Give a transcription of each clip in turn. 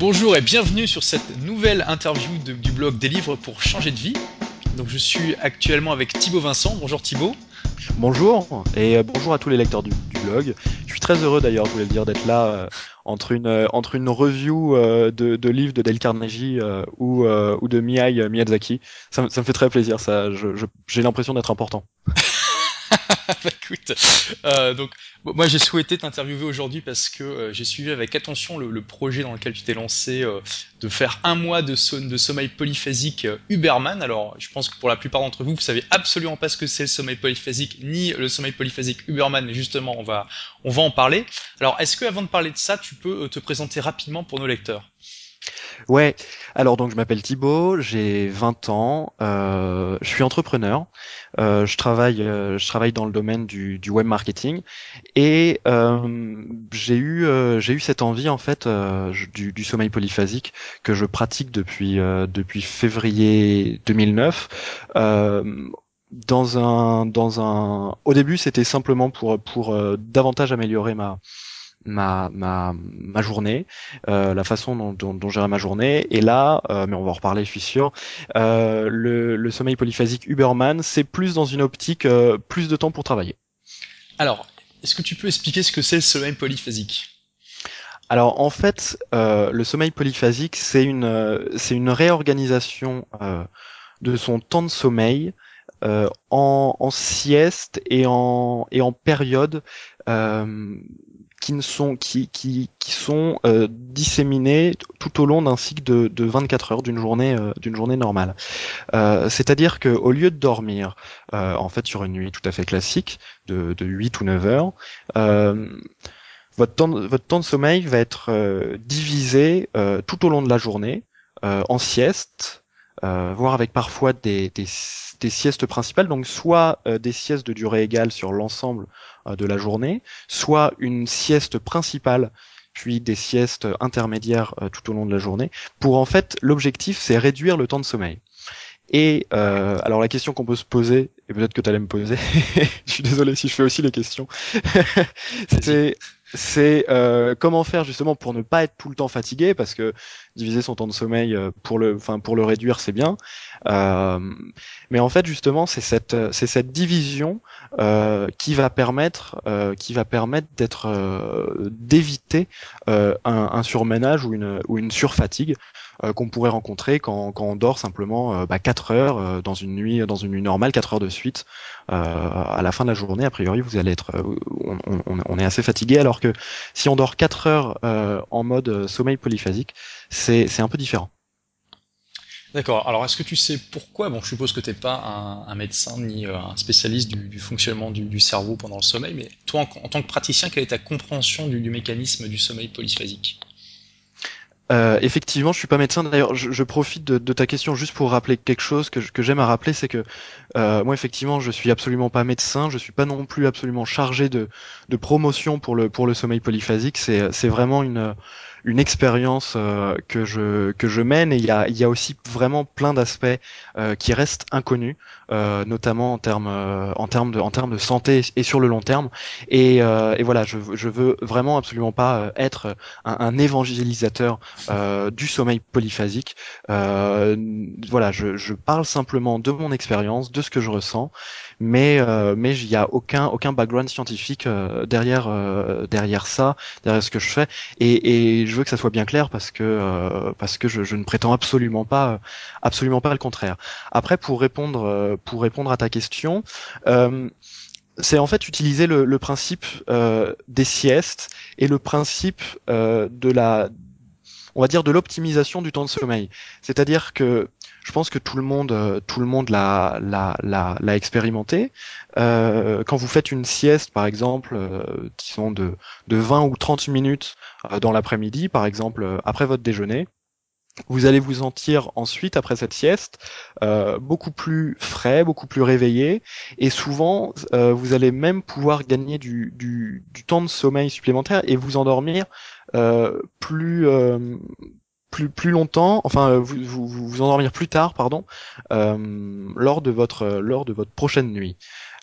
Bonjour et bienvenue sur cette nouvelle interview du blog Des livres pour changer de vie. Donc je suis actuellement avec Thibaut Vincent. Bonjour Thibaut. Bonjour et euh, bonjour à tous les lecteurs du, blog. Je suis très heureux d'ailleurs, je voulais le dire, d'être là euh, entre une euh, entre une review euh, de, livres de Dale Carnegie ou ou de Miyazaki. Ça, ça me fait très plaisir. Ça, j'ai l'impression d'être important. Bah, écoute, euh, donc moi j'ai souhaité t'interviewer aujourd'hui parce que euh, j'ai suivi avec attention le, projet dans lequel tu t'es lancé euh, de faire un mois de, de sommeil polyphasique euh, Uberman. Alors je pense que pour la plupart d'entre vous, vous savez absolument pas ce que c'est le sommeil polyphasique ni le sommeil polyphasique Uberman, mais justement on va on va en parler. Alors est-ce que avant de parler de ça, tu peux euh, te présenter rapidement pour nos lecteurs? Ouais. Alors donc je m'appelle Thibaut, j'ai 20 ans, euh, je suis entrepreneur. Euh, je travaille euh, je travaille dans le domaine du, du web marketing et j'ai eu j'ai eu cette envie en fait du, sommeil polyphasique que je pratique depuis depuis février 2009. Euh, dans un dans un au début c'était simplement pour pour davantage améliorer ma ma ma ma journée, euh, la façon dont, dont, dont gérer ma journée. Et là, euh, mais on va en reparler, je suis sûr. euh, le, le sommeil polyphasique Uberman, c'est plus dans une optique euh, plus de temps pour travailler. Alors, est-ce que tu peux expliquer ce que c'est le sommeil polyphasique? Alors en fait, euh, le sommeil polyphasique, c'est une euh, c'est une réorganisation euh, de son temps de sommeil euh, en, en sieste et en et en période euh, qui ne sont qui qui qui sont euh, disséminées tout au long d'un cycle de, de 24 heures d'une journée euh, d'une journée normale. Euh, C'est-à-dire que au lieu de dormir euh, en fait sur une nuit tout à fait classique de, de 8 ou 9 heures, euh, votre temps, votre temps de sommeil va être euh, divisé tout au long de la journée en siestes, euh, voire avec parfois des, des, des siestes principales, donc soit euh, des siestes de durée égale sur l'ensemble de la journée, soit une sieste principale puis des siestes intermédiaires euh, tout au long de la journée. Pour en fait, l'objectif, c'est réduire le temps de sommeil. Et euh, alors la question qu'on peut se poser, et peut-être que tu allais me poser, je suis désolé si je fais aussi les questions, c'est c'est euh, comment faire justement pour ne pas être tout le temps fatigué parce que diviser son temps de sommeil euh, pour le enfin pour le réduire c'est bien. Euh, mais en fait justement c'est cette c'est cette division qui va permettre qui va permettre d'être d'éviter un, un surménage ou une ou une surfatigue euh, qu'on pourrait rencontrer quand, on dort simplement euh, bah, 4 heures euh, dans une nuit dans une nuit normale 4 heures de suite à la fin de la journée a priori vous allez être on, on, est assez fatigué alors que si on dort 4 heures en mode sommeil polyphasique c'est c'est un peu différent. D'accord. Alors, est-ce que tu sais pourquoi? Bon, je suppose que t'es pas un, médecin ni un spécialiste du, fonctionnement du, cerveau pendant le sommeil, mais toi, en, en tant que praticien, quelle est ta compréhension du, du mécanisme du sommeil polyphasique? Euh, effectivement, je suis pas médecin. D'ailleurs, je, profite de, ta question juste pour rappeler quelque chose que, que j'aime à rappeler, c'est que euh, moi, effectivement, je suis absolument pas médecin. Je suis pas non plus absolument chargé de, de promotion pour le pour le sommeil polyphasique. C'est c'est vraiment une une expérience euh, que je que je mène et il y a il y a aussi vraiment plein d'aspects euh, qui restent inconnus, euh, notamment en termes euh, en termes de en termes de santé et sur le long terme. Et, euh, et voilà, je je veux vraiment absolument pas être un, un évangélisateur du sommeil polyphasique. Voilà, je, je parle simplement de mon expérience, de ce que je ressens, mais euh, mais il y a aucun aucun background scientifique euh, derrière euh, derrière ça, derrière ce que je fais, et, et je veux que ça soit bien clair parce que euh, parce que je, je ne prétends absolument pas absolument pas le contraire. Après, pour répondre euh, pour répondre à ta question. Euh, c'est en fait utiliser le, le principe euh, des siestes et le principe euh, de la on va dire de l'optimisation du temps de sommeil. C'est-à-dire que je pense que tout le monde, euh, tout le monde l'a, l'a, l'a, l'a expérimenté. Euh, quand vous faites une sieste, par exemple, euh, disons de, de 20 ou 30 minutes euh, dans l'après-midi, par exemple, euh, après votre déjeuner, vous allez vous sentir ensuite, après cette sieste, euh, beaucoup plus frais, beaucoup plus réveillé, et souvent, euh, vous allez même pouvoir gagner du, du, du temps de sommeil supplémentaire et vous endormir euh, plus, plus, plus longtemps, enfin, vous, vous, vous vous endormir plus tard, pardon, euh, lors de votre, lors de votre prochaine nuit.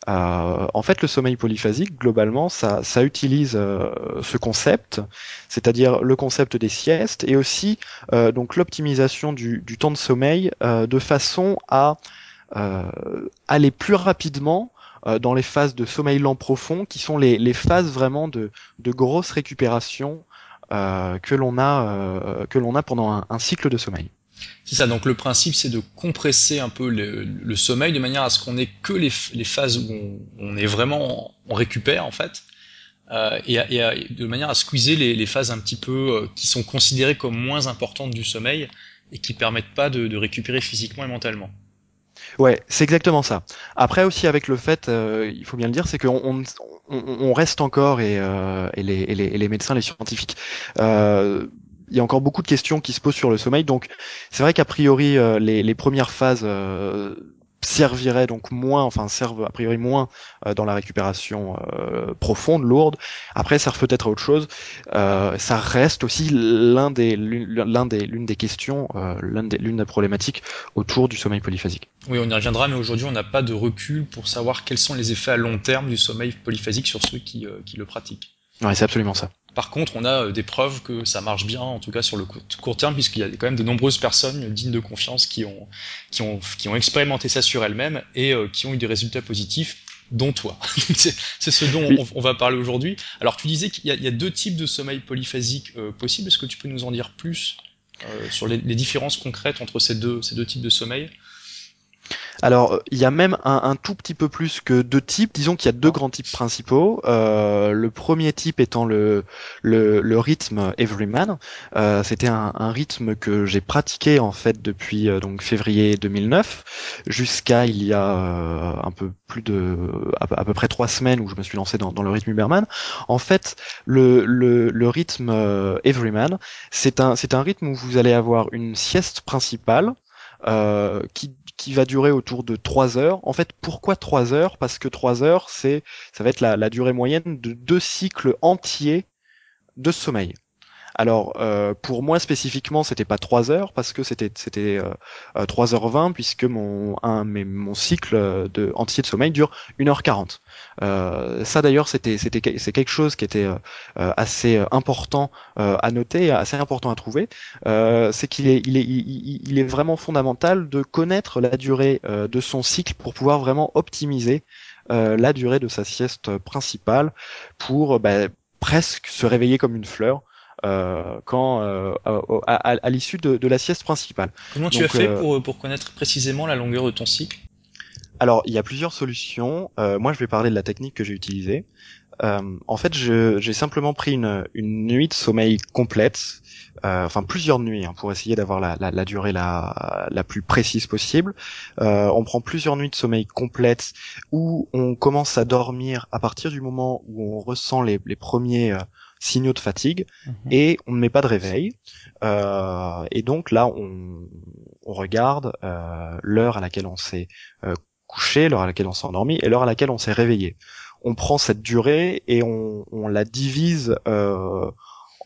Euh, en fait, le sommeil polyphasique, globalement, ça, ça utilise euh, ce concept, c'est-à-dire le concept des siestes et aussi euh, donc l'optimisation du, du, temps de sommeil de façon à aller plus rapidement dans les phases de sommeil lent profond, qui sont les, les phases vraiment de, de grosse récupération que l'on a que l'on a pendant un, un cycle de sommeil. C'est ça, donc le principe c'est de compresser un peu le, le, sommeil de manière à ce qu'on ait que les, les, phases où on, on, est vraiment, on récupère en fait, euh, et, et de manière à squeezer les, les, phases un petit peu euh, qui sont considérées comme moins importantes du sommeil et qui permettent pas de, de récupérer physiquement et mentalement. Ouais, c'est exactement ça. Après aussi avec le fait, euh, il faut bien le dire, c'est qu'on on, reste encore et, euh, et, les, médecins, les scientifiques euh, il y a encore beaucoup de questions qui se posent sur le sommeil. Donc, c'est vrai qu'a priori, euh, les, les, premières phases euh, serviraient donc moins, enfin servent a priori moins euh, dans la récupération euh, profonde, lourde. Après, servent peut-être à autre chose. Euh, ça reste aussi l'un des, l'un des, l'une des questions, l'une des, l'une des problématiques autour du sommeil polyphasique. Oui, on y reviendra, mais aujourd'hui, on n'a pas de recul pour savoir quels sont les effets à long terme du sommeil polyphasique sur ceux qui, qui le pratiquent. Ouais, c'est absolument ça. Par contre, on a euh, des preuves que ça marche bien, en tout cas sur le court terme, puisqu'il y a quand même de nombreuses personnes dignes de confiance qui ont, qui ont, qui ont expérimenté ça sur elles-mêmes et euh, qui ont eu des résultats positifs dont toi. c'est ce dont on, on va parler aujourd'hui. Alors tu disais qu'il y, y, a deux types de sommeil polyphasique euh, possibles. Est-ce que tu peux nous en dire plus euh, sur les, les, différences concrètes entre ces deux, ces deux types de sommeil? Alors, il y a même un, tout petit peu plus que deux types. Disons qu'il y a deux grands types principaux. Euh, le premier type étant le, le, le rythme Everyman. Euh, C'était un, un, rythme que j'ai pratiqué en fait depuis euh, donc février 2009 jusqu'à il y a euh, un peu plus de à, à, peu près trois semaines où je me suis lancé dans, dans le rythme Uberman. En fait, le, le, le rythme euh, Everyman, c'est un c'est un rythme où vous allez avoir une sieste principale euh, qui, qui va durer autour de 3 heures. En fait, pourquoi 3 heures? Parce que 3 heures, c'est ça va être la, la durée moyenne de deux cycles entiers de sommeil. Alors euh, pour moi spécifiquement, c'était pas 3 heures parce que c'était c'était euh, 3h20 puisque mon un mais mon cycle de entier de sommeil dure 1h40. Euh, ça d'ailleurs c'était c'était c'est quelque chose qui était euh, assez important euh, à noter, assez important à trouver. Euh, c'est qu'il est il est il, est vraiment fondamental de connaître la durée de son cycle pour pouvoir vraiment optimiser la durée de sa sieste principale pour bah, presque se réveiller comme une fleur euh, quand euh, à, à, à l'issue de, de, la sieste principale. Comment tu Donc, as fait euh, pour, pour connaître précisément la longueur de ton cycle? Alors, il y a plusieurs solutions. Euh, moi, je vais parler de la technique que j'ai utilisée. en fait, j'ai simplement pris une, une nuit de sommeil complète, enfin plusieurs nuits, hein, pour essayer d'avoir la, la, la, durée la, la plus précise possible. on prend plusieurs nuits de sommeil complètes où on commence à dormir à partir du moment où on ressent les, les premiers signaux de fatigue mmh. et on ne met pas de réveil. Euh, et donc là, on, on regarde euh, l'heure à laquelle on s'est euh, couché, l'heure à laquelle on s'est endormi et l'heure à laquelle on s'est réveillé. On prend cette durée et on, on la divise euh,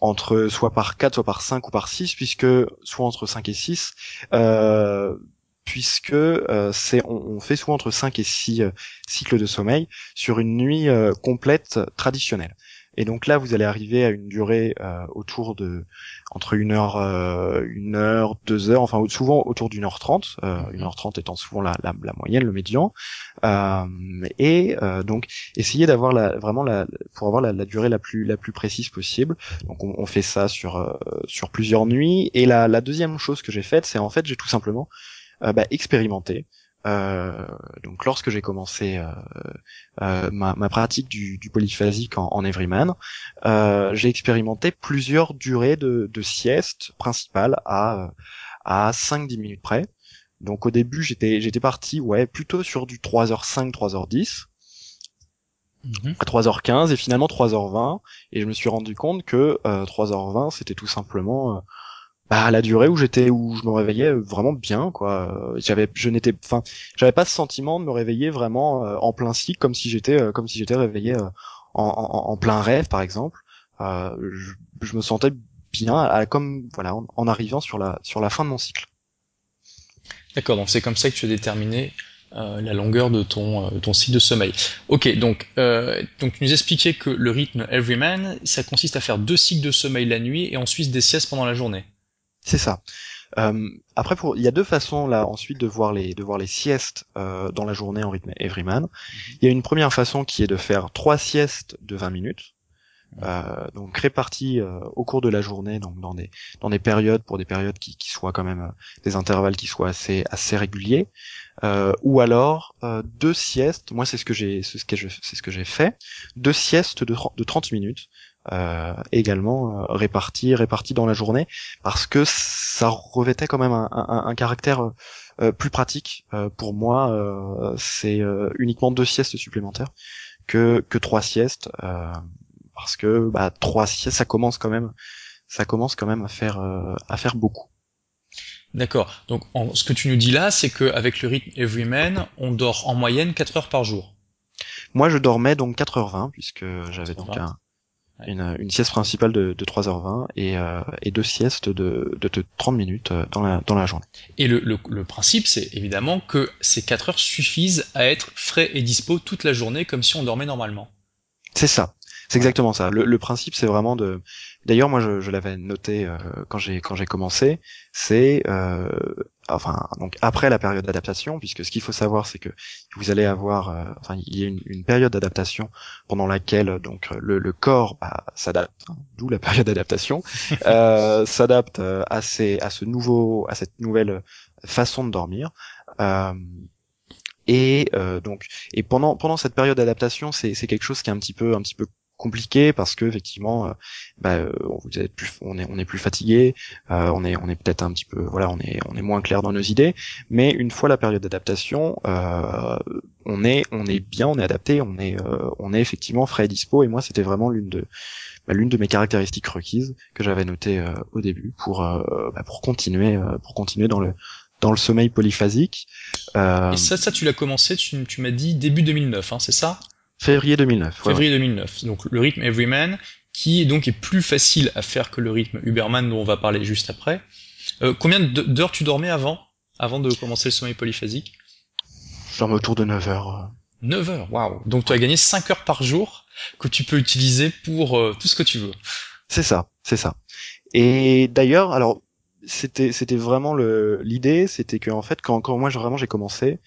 entre soit par 4, soit par 5 ou par 6, puisque soit entre 5 et 6, euh, puisque euh, c'est on, on, fait souvent entre 5 et 6 euh, cycles de sommeil sur une nuit euh, complète traditionnelle. Et donc là, vous allez arriver à une durée euh, autour de entre une heure, euh, une heure, deux heures, enfin souvent autour d'une heure trente, euh, mhm. une heure trente étant souvent la, la, la, moyenne, le médian. Euh, et euh, donc essayer d'avoir la, vraiment la, pour avoir la, la, durée la plus la plus précise possible. Donc on, on fait ça sur euh, sur plusieurs nuits. Et la, la deuxième chose que j'ai faite, c'est en fait j'ai tout simplement bah, expérimenté. Euh, donc lorsque j'ai commencé euh, euh, ma, ma, pratique du, du polyphasique en, en Everyman, euh, j'ai expérimenté plusieurs durées de, de sieste principales à à 5-10 minutes près. Donc au début j'étais j'étais parti ouais plutôt sur du 3h5 3h10 à 3h15 et finalement 3h20 et je me suis rendu compte que 3h20 c'était tout simplement bah, la durée où j'étais où je me réveillais vraiment bien quoi j'avais je n'étais enfin j'avais pas ce sentiment de me réveiller vraiment euh, en plein cycle comme si j'étais euh, comme si j'étais réveillé euh, en, en, plein rêve par exemple je, je, me sentais bien comme voilà en, arrivant sur la sur la fin de mon cycle d'accord donc c'est comme ça que tu as déterminé la longueur de ton, ton cycle de sommeil. Ok, donc, donc tu nous expliquais que le rythme Everyman, ça consiste à faire deux cycles de sommeil la nuit et ensuite des siestes pendant la journée. C'est ça. Euh, après, pour, il y a deux façons là ensuite de voir les de voir les siestes euh, dans la journée en rythme Everyman. Mhm. Il y a une première façon qui est de faire trois siestes de 20 minutes, euh, donc réparties euh, au cours de la journée, donc dans des dans des périodes pour des périodes qui, qui soient quand même euh, des intervalles qui soient assez assez réguliers, ou alors deux siestes. Moi, c'est ce que j'ai c'est ce que je c'est ce que j'ai fait, deux siestes de, de 30 minutes euh, également euh, répartis répartis dans la journée parce que ça revêtait quand même un, un, un caractère euh, plus pratique pour moi c'est uniquement deux siestes supplémentaires que que trois siestes parce que bah trois siestes ça commence quand même ça commence quand même à faire à faire beaucoup D'accord. Donc, en, ce que tu nous dis là, c'est qu'avec le rythme Everyman, on dort en moyenne 4 heures par jour. Moi, je dormais donc 4h20, puisque j'avais donc un, une, une, sieste principale de, de 3h20 et, euh, et deux siestes de, de, 30 minutes euh, dans la, dans la journée. Et le, le, le principe, c'est évidemment que ces 4 heures suffisent à être frais et dispo toute la journée comme si on dormait normalement. C'est ça. C'est exactement ça. Le, le principe, c'est vraiment de. D'ailleurs, moi, je, l'avais noté euh, quand j'ai commencé. C'est euh, donc après la période d'adaptation, puisque ce qu'il faut savoir, c'est que vous allez avoir, euh, il y a une, période d'adaptation pendant laquelle donc le, corps bah, s'adapte, hein, d'où la période d'adaptation, s'adapte à ces à ce nouveau à cette nouvelle façon de dormir. Et donc et pendant pendant cette période d'adaptation c'est c'est quelque chose qui est un petit peu un petit peu compliqué parce que effectivement euh, bah, euh, plus on est on est plus fatigué euh, on est on est peut-être un petit peu voilà on est on est moins clair dans nos idées. Mais une fois la période d'adaptation on est on est bien on est adapté on est on est effectivement frais et dispo. Et moi c'était vraiment l'une de bah, l'une de mes caractéristiques requises que j'avais notées au début pour bah, pour continuer pour continuer dans le dans le sommeil polyphasique. Et ça, ça tu l'as commencé, tu, tu m'as dit début 2009, hein, c'est ça? Février 2009. Février 2009. Donc le rythme Everyman, qui donc est plus facile à faire que le rythme Uberman dont on va parler juste après. Euh, combien d'heures tu dormais avant, avant de commencer le sommeil polyphasique? Genre autour de 9 heures. 9 heures, waouh. Donc tu as gagné 5 heures par jour que tu peux utiliser pour euh, tout ce que tu veux. C'est ça, c'est ça. Et d'ailleurs, alors c'était c'était vraiment l'idée, c'était que en fait quand quand moi vraiment j'ai commencé,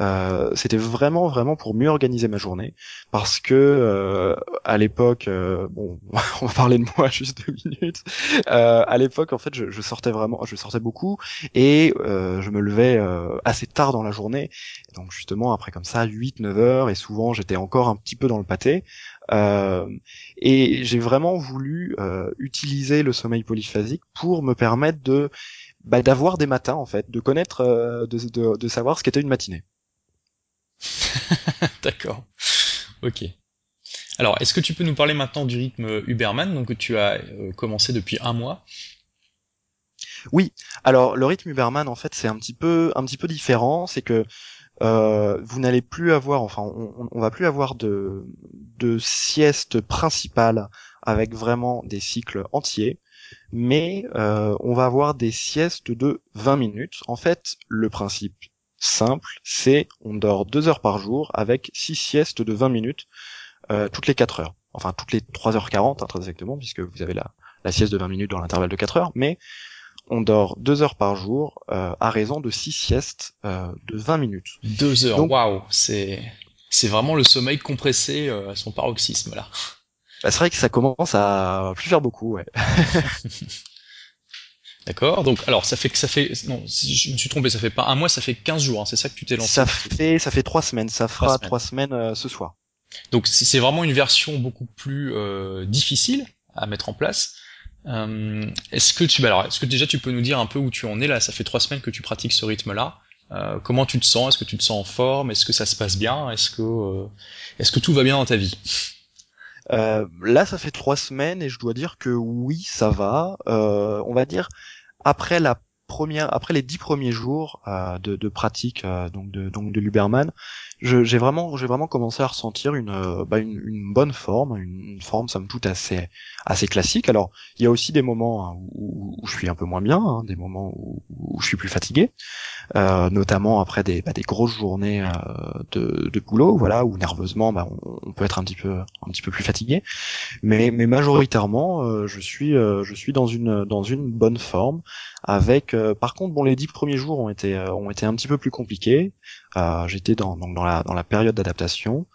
euh, c'était vraiment vraiment pour mieux organiser ma journée parce que euh, à l'époque euh, bon on va parler de moi juste deux minutes. Euh, à l'époque en fait je, je, sortais vraiment je sortais beaucoup et euh, je me levais assez tard dans la journée. Donc justement après comme ça 8 9 heures et souvent j'étais encore un petit peu dans le pâté. Et j'ai vraiment voulu utiliser le sommeil polyphasique pour me permettre de bah, d'avoir des matins en fait, de connaître, de, de, de savoir ce qu'était une matinée. D'accord. Ok. Alors, est-ce que tu peux nous parler maintenant du rythme Uberman, donc que tu as euh, commencé depuis un mois Oui. Alors, le rythme Uberman, en fait, c'est un petit peu, un petit peu différent. C'est que euh, vous n'allez plus avoir, enfin, on, on, va plus avoir de, de sieste principale avec vraiment des cycles entiers, mais euh, on va avoir des siestes de 20 minutes. En fait, le principe simple, c'est on dort deux heures par jour avec six siestes de 20 minutes euh, toutes les 4 heures. Enfin, toutes les 3h40, hein, très exactement, puisque vous avez la, la sieste de 20 minutes dans l'intervalle de 4 heures, mais on dort deux heures par jour euh, à raison de six siestes euh, de 20 minutes. Deux heures, waouh, c'est c'est vraiment le sommeil compressé à son paroxysme là. Bah, c'est vrai que ça commence à plus faire beaucoup, ouais. D'accord. Donc, alors, ça fait que ça fait, non, si je me suis trompé, ça fait pas un mois, ça fait 15 jours, hein, c'est ça que tu t'es lancé? Ça fait, ça fait trois semaines, ça fera trois semaines, euh, ce soir. Donc, c'est vraiment une version beaucoup plus euh, difficile à mettre en place. Euh, est-ce que tu, bah alors, est-ce que déjà tu peux nous dire un peu où tu en es là? Ça fait trois semaines que tu pratiques ce rythme-là. Euh, comment tu te sens? Est-ce que tu te sens en forme? Est-ce que ça se passe bien? Est-ce que, euh, est-ce que tout va bien dans ta vie? Euh, là, ça fait trois semaines et je dois dire que oui, ça va. Euh, on va dire après les dix premiers jours euh, de, pratique de donc de l'Uberman, j'ai vraiment, j'ai vraiment commencé à ressentir une, euh, bah, une, une, bonne forme, une, forme somme toute assez, assez classique. Alors, il y a aussi des moments hein, où, où, je suis un peu moins bien, hein, des moments où, où, je suis plus fatigué, euh, notamment après des, bah, des grosses journées euh, de, de, boulot, voilà, où nerveusement, bah, on, peut être un petit peu, un petit peu plus fatigué. Mais, mais majoritairement, euh, je suis, euh, je suis dans une, dans une bonne forme. Avec, par contre, bon, les dix premiers jours ont été, ont été un petit peu plus compliqués. J'étais dans, donc dans la, dans la période d'adaptation.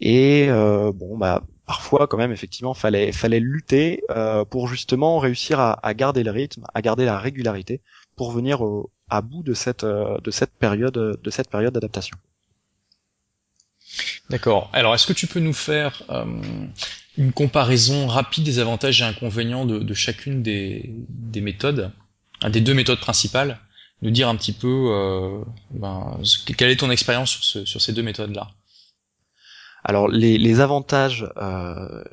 Et euh, bon, bah parfois quand même effectivement fallait fallait lutter euh, pour justement réussir à, à, garder le rythme, à garder la régularité pour venir au, à bout de cette euh, de cette période de cette période d'adaptation. D'accord. Alors est-ce que tu peux nous faire euh, une comparaison rapide des avantages et inconvénients de, de chacune des, des méthodes, des deux méthodes principales, nous dire un petit peu euh, ben, quelle est ton expérience sur, ce, sur ces deux méthodes là alors les, les avantages euh,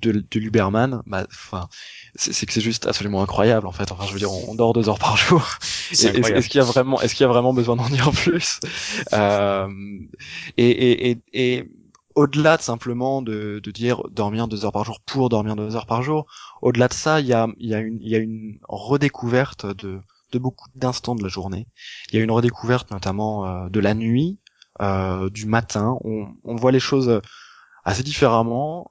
de, de l'Uberman, bah, c'est que c'est juste absolument incroyable en fait. Enfin, je veux dire, on, dort deux heures par jour. Est-ce qu'il y a vraiment, est-ce qu'il y a vraiment besoin d'en dire plus? Euh, Et, et, et, et au-delà de simplement de, de, dire dormir deux heures par jour pour dormir deux heures par jour, au-delà de ça, il y a, y a y a une redécouverte de beaucoup d'instants de la journée. Il y a une redécouverte notamment euh, de la nuit, euh, du matin. On, on, voit les choses assez différemment.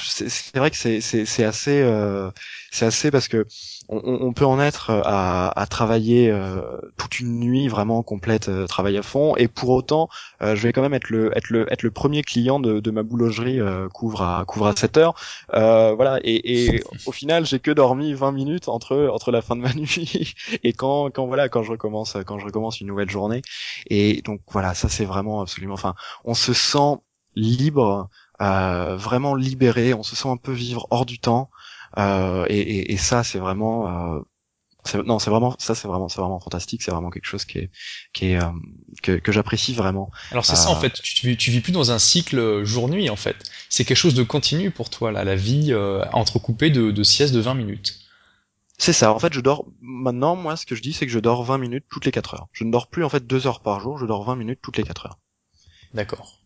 Euh, c'est vrai que c'est assez euh, c'est assez parce que on, on, peut en être à, à travailler euh, toute une nuit vraiment complète euh, travailler à fond. Et pour autant euh, je vais quand même être le être le être le premier client de, de ma boulangerie couvre à couvre à 7 heures. Voilà. Et, et au final j'ai que dormi 20 minutes entre entre la fin de ma nuit et quand quand voilà quand je recommence quand je recommence une nouvelle journée. Et donc voilà ça c'est vraiment absolument enfin on se sent libre euh, vraiment libéré, on se sent un peu vivre hors du temps, euh, et, et, et, ça c'est vraiment euh, non c'est vraiment ça c'est vraiment c'est vraiment fantastique c'est vraiment quelque chose qui est qui est euh, que, que j'apprécie vraiment alors c'est ça en fait tu, tu vis plus dans un cycle jour nuit en fait c'est quelque chose de continu pour toi là la vie entrecoupée de, de siestes de 20 minutes c'est ça. En fait, je dors maintenant. Moi, ce que je dis, c'est que je dors 20 minutes toutes les 4 heures. Je ne dors plus en fait 2 heures par jour. Je dors 20 minutes toutes les 4 heures. D'accord.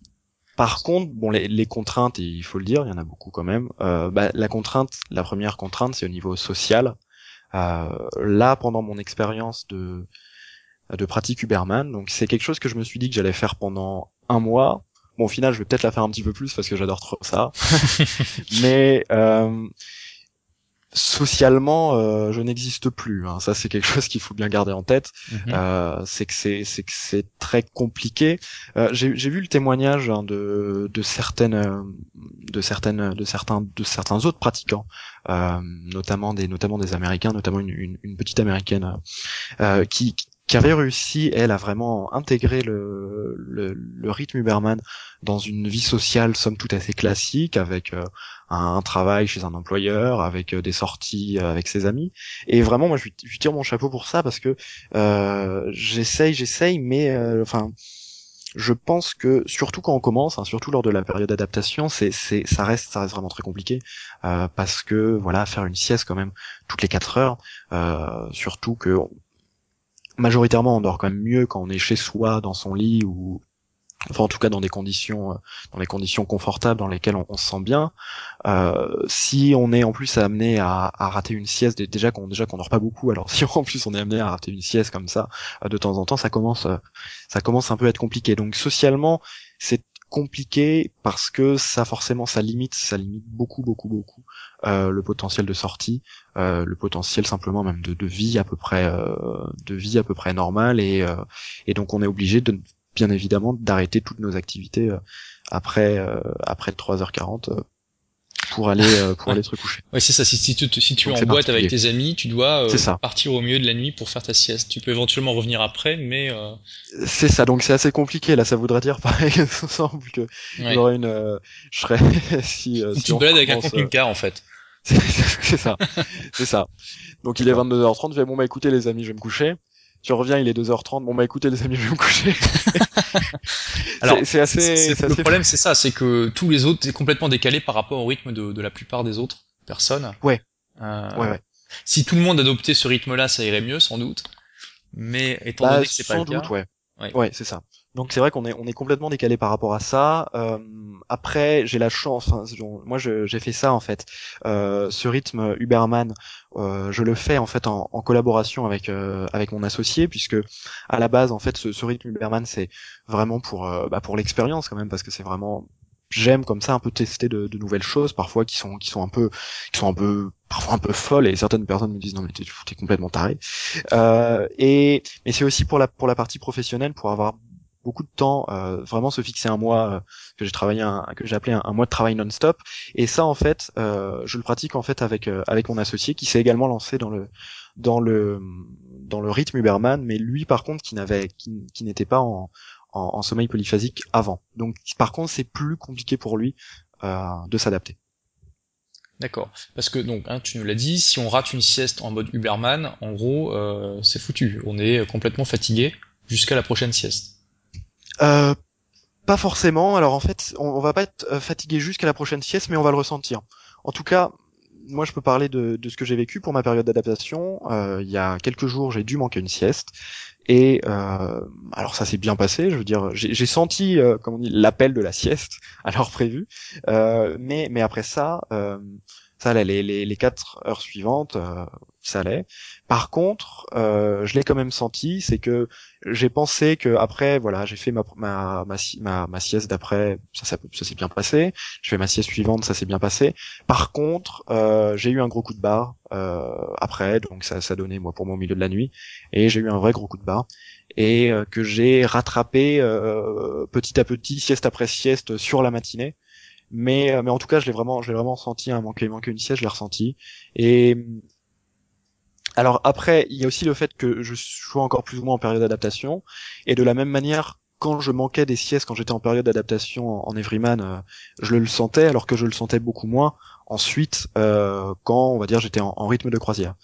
Par contre, bon, les, les, contraintes, il faut le dire, il y en a beaucoup quand même. Euh, bah, la contrainte, la première contrainte, c'est au niveau social. Euh, là, pendant mon expérience de de pratique Uberman, donc c'est quelque chose que je me suis dit que j'allais faire pendant un mois. Bon, au final, je vais peut-être la faire un petit peu plus parce que j'adore trop ça. Mais euh, socialement, euh, je n'existe plus. Hein. Ça, c'est quelque chose qu'il faut bien garder en tête. Mhm. Euh, c'est que c'est c'est que c'est très compliqué. Euh, j'ai vu le témoignage hein, de de certaines de certaines de certains de certains autres pratiquants, notamment des notamment des Américains, notamment une, une, une petite américaine qui qui avait réussi, elle, à vraiment intégrer le, rythme Uberman dans une vie sociale, somme toute assez classique, avec euh, un, travail chez un employeur, avec euh, des sorties euh, avec ses amis. Et vraiment, moi, je, je tire mon chapeau pour ça parce que j'essaye, j'essaye, mais enfin, je pense que surtout quand on commence, hein, surtout lors de la période d'adaptation, c'est, ça reste, ça reste vraiment très compliqué parce que voilà, faire une sieste quand même toutes les quatre heures, surtout que majoritairement on dort quand même mieux quand on est chez soi dans son lit ou enfin en tout cas dans des conditions euh, dans les conditions confortables dans lesquelles on, se sent bien. Euh, si on est en plus amené à, à rater une sieste déjà qu'on déjà qu'on dort pas beaucoup alors si en plus on est amené à rater une sieste comme ça euh, de temps en temps ça commence ça commence un peu à être compliqué. Donc socialement c'est compliqué parce que ça forcément ça limite ça limite beaucoup beaucoup beaucoup euh, le potentiel de sortie euh, le potentiel simplement même de, de vie à peu près euh, de vie à peu près normale et euh, et donc on est obligé de bien évidemment d'arrêter toutes nos activités euh, après après 3h40 pour aller euh, pour aller se recoucher. Ouais, c'est ça. Si, si tu si tu es en boîte avec tes amis, tu dois euh, partir au milieu de la nuit pour faire ta sieste. Tu peux éventuellement revenir après, mais euh... c'est ça. Donc c'est assez compliqué. Là, ça voudrait dire par exemple que ouais. j'aurais une, euh, je serais si, si tu te balades avec un contenu car en fait. c'est ça, c'est ça. Donc il est 22h30. Je vais bon bah écoutez les amis, je vais me coucher tu reviens, il est 2h30. Bon bah écoutez les amis, je vais me coucher. Alors c'est assez, le problème, c'est ça, c'est que tous les autres est complètement décalé par rapport au rythme de, de la plupart des autres personnes. Ouais. Euh, ouais, ouais. Si tout le monde adoptait ce rythme-là, ça irait mieux, sans doute. Mais étant bah, donné que c'est pas le doute, cas. Ouais. Ouais, ouais c'est ça. Donc c'est vrai qu'on est on est complètement décalé par rapport à ça. Euh, après j'ai la chance, enfin, moi j'ai fait ça en fait. Euh, ce rythme Uberman, euh, je le fais en fait en, en collaboration avec euh, avec mon associé puisque à la base en fait ce, ce rythme Uberman c'est vraiment pour euh, bah, pour l'expérience quand même parce que c'est vraiment j'aime comme ça un peu tester de, de, nouvelles choses parfois qui sont qui sont un peu qui sont un peu parfois un peu folles et certaines personnes me disent non mais t'es complètement taré euh, et mais c'est aussi pour la pour la partie professionnelle pour avoir beaucoup de temps euh, vraiment se fixer un mois euh, que j'ai travaillé que j'ai appelé un, mois de travail non-stop et ça en fait euh, je le pratique en fait avec avec mon associé qui s'est également lancé dans le rythme Uberman mais lui par contre qui n'avait qui, n'était pas en, sommeil polyphasique avant donc par contre c'est plus compliqué pour lui de s'adapter D'accord. Parce que donc, hein, tu nous l'as dit, si on rate une sieste en mode Uberman, en gros, c'est foutu. On est complètement fatigué jusqu'à la prochaine sieste. Euh, pas forcément. Alors en fait, on, on va pas être euh, fatigué jusqu'à la prochaine sieste, mais on va le ressentir. En tout cas, moi je peux parler de, de ce que j'ai vécu pour ma période d'adaptation. Euh, il y a quelques jours, j'ai dû manquer une sieste. Et euh, alors ça s'est bien passé, je veux dire, j'ai senti, euh, comme on dit, l'appel de la sieste à l'heure prévue. Euh, mais mais après ça, ça allait. Les, les, quatre heures suivantes, euh, ça allait. Par contre, euh, je l'ai quand même senti, c'est que j'ai pensé que après, voilà, j'ai fait ma ma ma, sieste d'après, ça, s'est bien passé. Je fais ma sieste suivante, ça s'est bien passé. Par contre, euh, j'ai eu un gros coup de barre après, donc ça ça donnait moi pour mon milieu de la nuit, et j'ai eu un vrai gros coup de barre et que j'ai rattrapé petit à petit, sieste après sieste sur la matinée mais euh, mais en tout cas je l'ai vraiment je vraiment senti un hein, manquer une sieste je l'ai ressenti. Et alors après il y a aussi le fait que je sois encore plus ou moins en période d'adaptation. Et de la même manière quand je manquais des siestes quand j'étais en période d'adaptation en, Everyman euh, je le sentais alors que je le sentais beaucoup moins ensuite euh, quand on va dire j'étais en, rythme de croisière.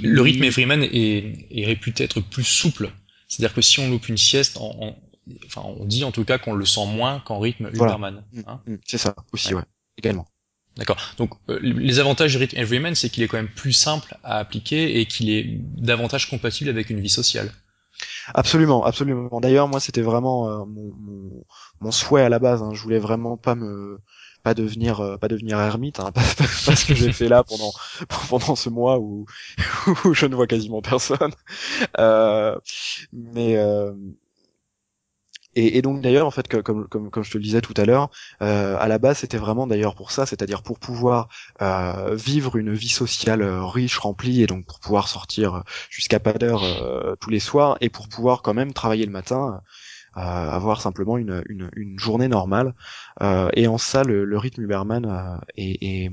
Le rythme Everyman est, est réputé être plus souple. C'est-à-dire que si on loupe une sieste en, enfin, on dit en tout cas qu'on le sent moins qu'en rythme voilà. Uberman. Mm, hein mm, c'est ça aussi, ouais, ouais également. D'accord. Donc euh, les avantages du rythme Everyman, c'est qu'il est quand même plus simple à appliquer et qu'il est davantage compatible avec une vie sociale. Absolument, absolument. D'ailleurs, moi, c'était vraiment euh, mon, mon, mon, souhait à la base. Hein. Je voulais vraiment pas me pas devenir euh, pas devenir ermite, hein, pas, pas, pas, ce que j'ai fait là pendant pendant ce mois où, où je ne vois quasiment personne. Euh, mais euh, et, et, donc d'ailleurs en fait que, comme, comme, comme je te le disais tout à l'heure, euh, à la base c'était vraiment d'ailleurs pour ça, c'est-à-dire pour pouvoir euh, vivre une vie sociale euh, riche, remplie, et donc pour pouvoir sortir jusqu'à pas d'heure euh, tous les soirs, et pour pouvoir quand même travailler le matin, euh, avoir simplement une, une, une journée normale. et en ça le, le rythme Uberman est, est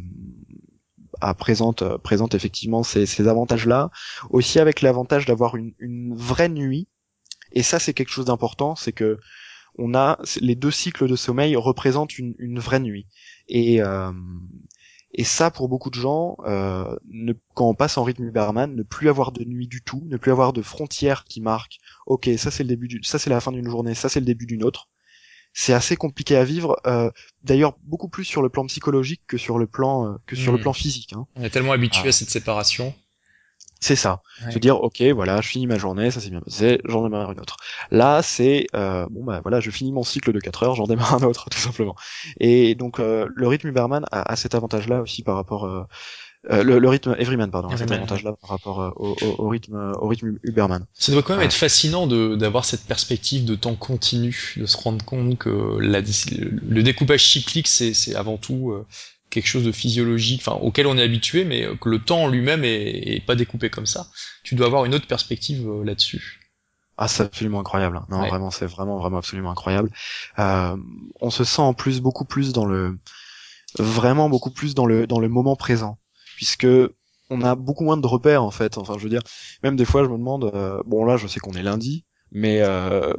à présente présente effectivement ces, ces avantages-là, aussi avec l'avantage d'avoir une, une vraie nuit et ça, c'est quelque chose d'important, c'est que on a les deux cycles de sommeil représentent une, une vraie nuit. Et euh, et ça, pour beaucoup de gens, euh, ne, quand on passe en rythme Uberman, ne plus avoir de nuit du tout, ne plus avoir de frontières qui marquent. Ok, ça c'est le début, du, ça c'est la fin d'une journée, ça c'est le début d'une autre. C'est assez compliqué à vivre. Euh, D'ailleurs, beaucoup plus sur le plan psychologique que sur le plan euh, que sur le hmm. plan physique. Hein. On est tellement habitué ah. à cette séparation. C'est ça. Ouais. Se dire, ok, voilà, je finis ma journée, ça s'est bien passé, j'en démarre une autre. Là, c'est, euh, bon bah voilà, je finis mon cycle de 4 heures, j'en démarre un autre, tout simplement. Et donc, euh, le rythme Uberman a, a cet avantage-là aussi par rapport, euh, euh le, le, rythme Everyman, pardon, Everyman, cet avantage-là par rapport euh, au, au, au, rythme, au rythme Uberman. Ça doit quand même être fascinant d'avoir cette perspective de temps continu, de se rendre compte que la, le découpage cyclique, c'est avant tout euh, quelque chose de physiologique, enfin auquel on est habitué, mais que le temps en lui-même est, pas découpé comme ça. Tu dois avoir une autre perspective euh, là-dessus. Ah, c'est absolument incroyable. Non, ouais. vraiment, c'est vraiment, vraiment absolument incroyable. Euh, on se sent en plus beaucoup plus dans le, vraiment beaucoup plus dans le dans le moment présent, puisque on a beaucoup moins de repères en fait. Enfin, je veux dire, même des fois, je me demande, euh, bon là, je sais qu'on est lundi, mais euh,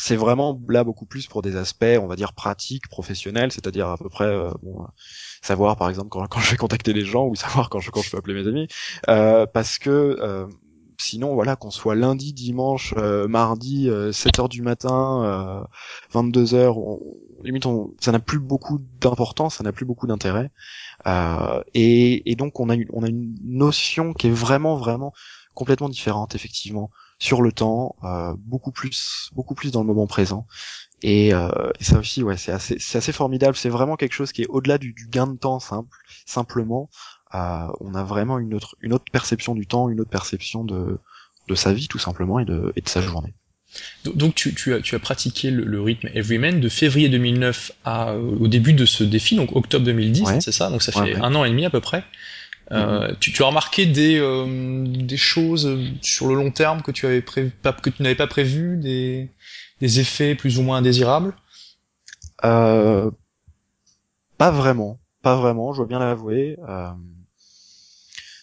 c'est vraiment là beaucoup plus pour des aspects, on va dire pratiques, professionnels, c'est-à-dire à peu près euh, bon, savoir par exemple quand, je vais contacter les gens ou savoir quand je peux appeler mes amis, euh, parce que euh, sinon voilà qu'on soit lundi, dimanche, euh, mardi, 7 euh, heures du matin, 22 heures, on, limite on, ça n'a plus beaucoup d'importance, ça n'a plus beaucoup d'intérêt, et, et, donc on a une notion qui est vraiment vraiment complètement différente effectivement sur le temps, beaucoup plus, beaucoup plus dans le moment présent. Et, ça aussi, ouais, c'est assez, c'est assez formidable. C'est vraiment quelque chose qui est au-delà du, du, gain de temps simple, simplement. on a vraiment une autre, une autre perception du temps, une autre perception de, de sa vie tout simplement et de, et de sa journée. Donc tu, tu, as, tu as pratiqué le, le, rythme Everyman de février 2009 à, au début de ce défi, donc octobre 2010, hein, c'est ça? Donc ça fait un an et demi à peu près. Euh, mm-hmm. tu, tu, as remarqué des, euh, des choses sur le long terme que tu avais prévu, pas, que tu n'avais pas prévu, des, des effets plus ou moins indésirables? Euh, Pas vraiment, pas vraiment. Je dois bien l'avouer. Euh,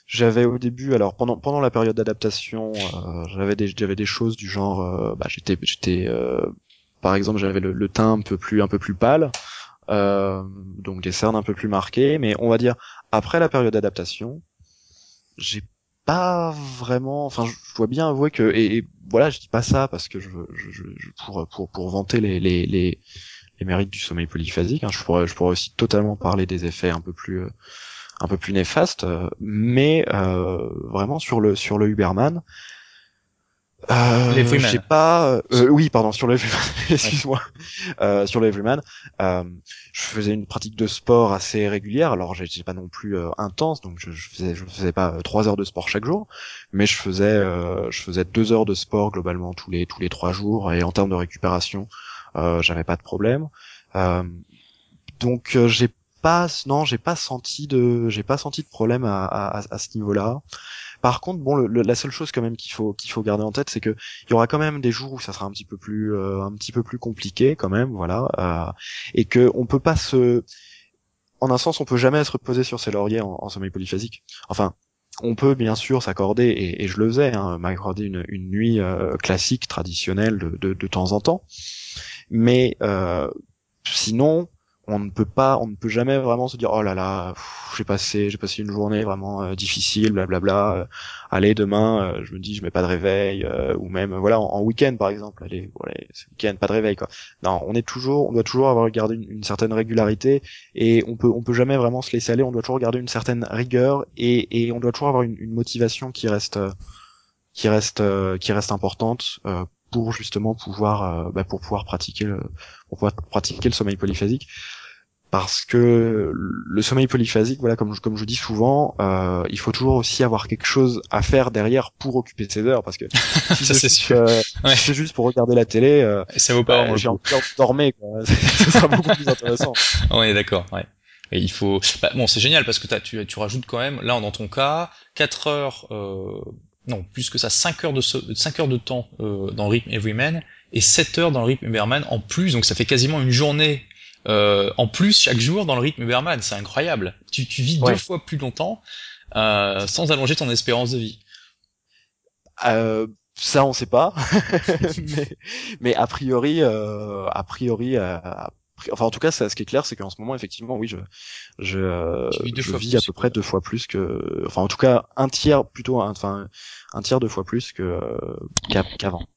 j'avais au début, alors pendant pendant la période d'adaptation, euh, j'avais des j'avais des choses du genre, bah, j'étais j'étais euh, par exemple j'avais le, le, teint un peu plus un peu plus pâle, donc des cernes un peu plus marquées, mais on va dire après la période d'adaptation, j'ai pas vraiment, enfin je dois bien avouer que et, voilà je dis pas ça parce que je, je, je pour pour pour vanter les les les, les mérites du sommeil polyphasique, hein, je pourrais je pourrais aussi totalement parler des effets un peu plus un peu plus néfaste, euh, mais euh, vraiment sur le sur le Uberman. Euh, j'ai pas, euh, oui, pardon, sur le excuse-moi, euh, sur le Everyman, euh, je faisais une pratique de sport assez régulière. Alors, j'étais pas non plus euh, intense, donc je, je, faisais, je faisais pas trois heures de sport chaque jour, mais je faisais, je faisais deux heures de sport globalement tous les tous les trois jours, et en termes de récupération, j'avais pas de problème. donc, j'ai pas, non, j'ai pas senti de, j'ai pas senti de problème à, à, à ce niveau-là. Par contre, bon, le, la seule chose quand même qu'il faut qu'il faut garder en tête, c'est que il y aura quand même des jours où ça sera un petit peu plus euh, un petit peu plus compliqué quand même, voilà, euh, et que on peut pas se, en un sens, on peut jamais se reposer sur ses lauriers en, en sommeil polyphasique. Enfin, on peut bien sûr s'accorder, et, et, je le faisais, hein, m'accorder une, une nuit euh, classique, traditionnelle de, de, de, temps en temps, mais euh, sinon on ne peut pas, on ne peut jamais vraiment se dire oh là là, j'ai passé, j'ai passé une journée vraiment euh, difficile, blablabla. Euh, allez demain, euh, je me dis je mets pas de réveil ou même voilà en, week-end par exemple, allez voilà week-end pas de réveil quoi. Non, on est toujours, on doit toujours avoir gardé une, certaine régularité et on peut on peut jamais vraiment se laisser aller. On doit toujours garder une certaine rigueur et, et on doit toujours avoir une, motivation qui reste qui reste qui reste importante pour justement pouvoir bah, pour pouvoir pratiquer le pour pouvoir pratiquer le sommeil polyphasique parce que le sommeil polyphasique, voilà, comme je, comme je dis souvent, euh, il faut toujours aussi avoir quelque chose à faire derrière pour occuper ses heures, parce que si c'est sûr. Euh, juste pour regarder la télé, euh, ça vaut pas. Bah, j'ai envie de dormir, quoi. ça sera beaucoup plus intéressant. On est d'accord. Ouais. Et il faut. Bah, bon, c'est génial parce que as, tu, tu rajoutes quand même, là, dans ton cas, 4 heures. Euh... Non, plus que ça, 5 heures de, 5 heures de temps euh, dans Rhythm Everyman et 7 heures dans le Rhythm Everyman en plus, donc ça fait quasiment une journée euh, en plus chaque jour dans le rythme Uberman. C'est incroyable. Tu, tu vis deux fois plus longtemps euh, sans allonger ton espérance de vie. Euh, ça, on sait pas. mais, mais, a priori, euh, a priori, euh, enfin en tout cas, ça, ce qui est clair, c'est qu'en ce moment, effectivement, oui, je, je, euh, je vis à peu près deux fois plus que, enfin en tout cas un tiers plutôt, enfin un tiers deux fois plus que qu'avant.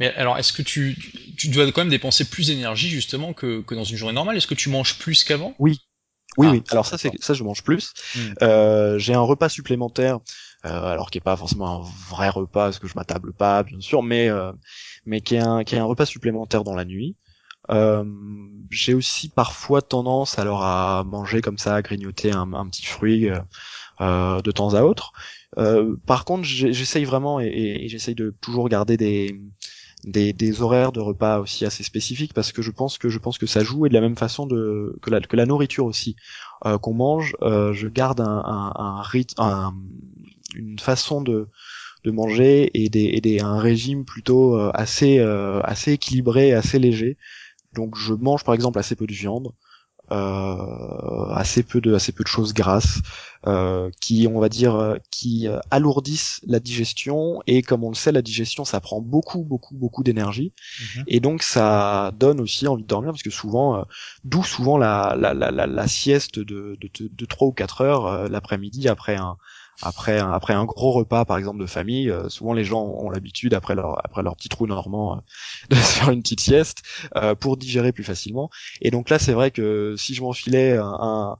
Mais alors, est-ce que tu, tu dois quand même dépenser plus d'énergie justement que, que dans une journée normale? Est-ce que tu manges plus qu'avant? Oui. Oui, ah, oui. Alors ça, c'est ça, je mange plus. Hmm. Euh, j'ai un repas supplémentaire, euh, alors qui est pas forcément un vrai repas parce que je m'attable pas, bien sûr, mais euh, mais qui est un qui est un repas supplémentaire dans la nuit. Euh, j'ai aussi parfois tendance alors à manger comme ça, à grignoter un, un petit fruit euh, de temps à autre. Euh, par contre, j'essaye vraiment et, et j'essaye de toujours garder des des, horaires de repas aussi assez spécifiques parce que je pense que je pense que ça joue et de la même façon de que la, nourriture aussi euh, qu'on mange euh, je garde une façon de manger et des, et un régime plutôt euh, assez euh, assez équilibré assez léger. Donc je mange par exemple assez peu de viande assez peu de assez peu de choses grasses euh, qui on va dire euh, qui alourdissent la digestion et comme on le sait la digestion ça prend beaucoup beaucoup beaucoup d'énergie mhm. et donc ça donne aussi envie de dormir parce que souvent d'où souvent la la, la, la, sieste de, de, de, de 3 ou 4 heures l'après-midi après un après un, après un gros repas par exemple de famille euh, souvent les gens ont l'habitude après leur après leur petit trou normand euh, de se faire une petite sieste euh, pour digérer plus facilement. Et donc là c'est vrai que si je m'enfilais un,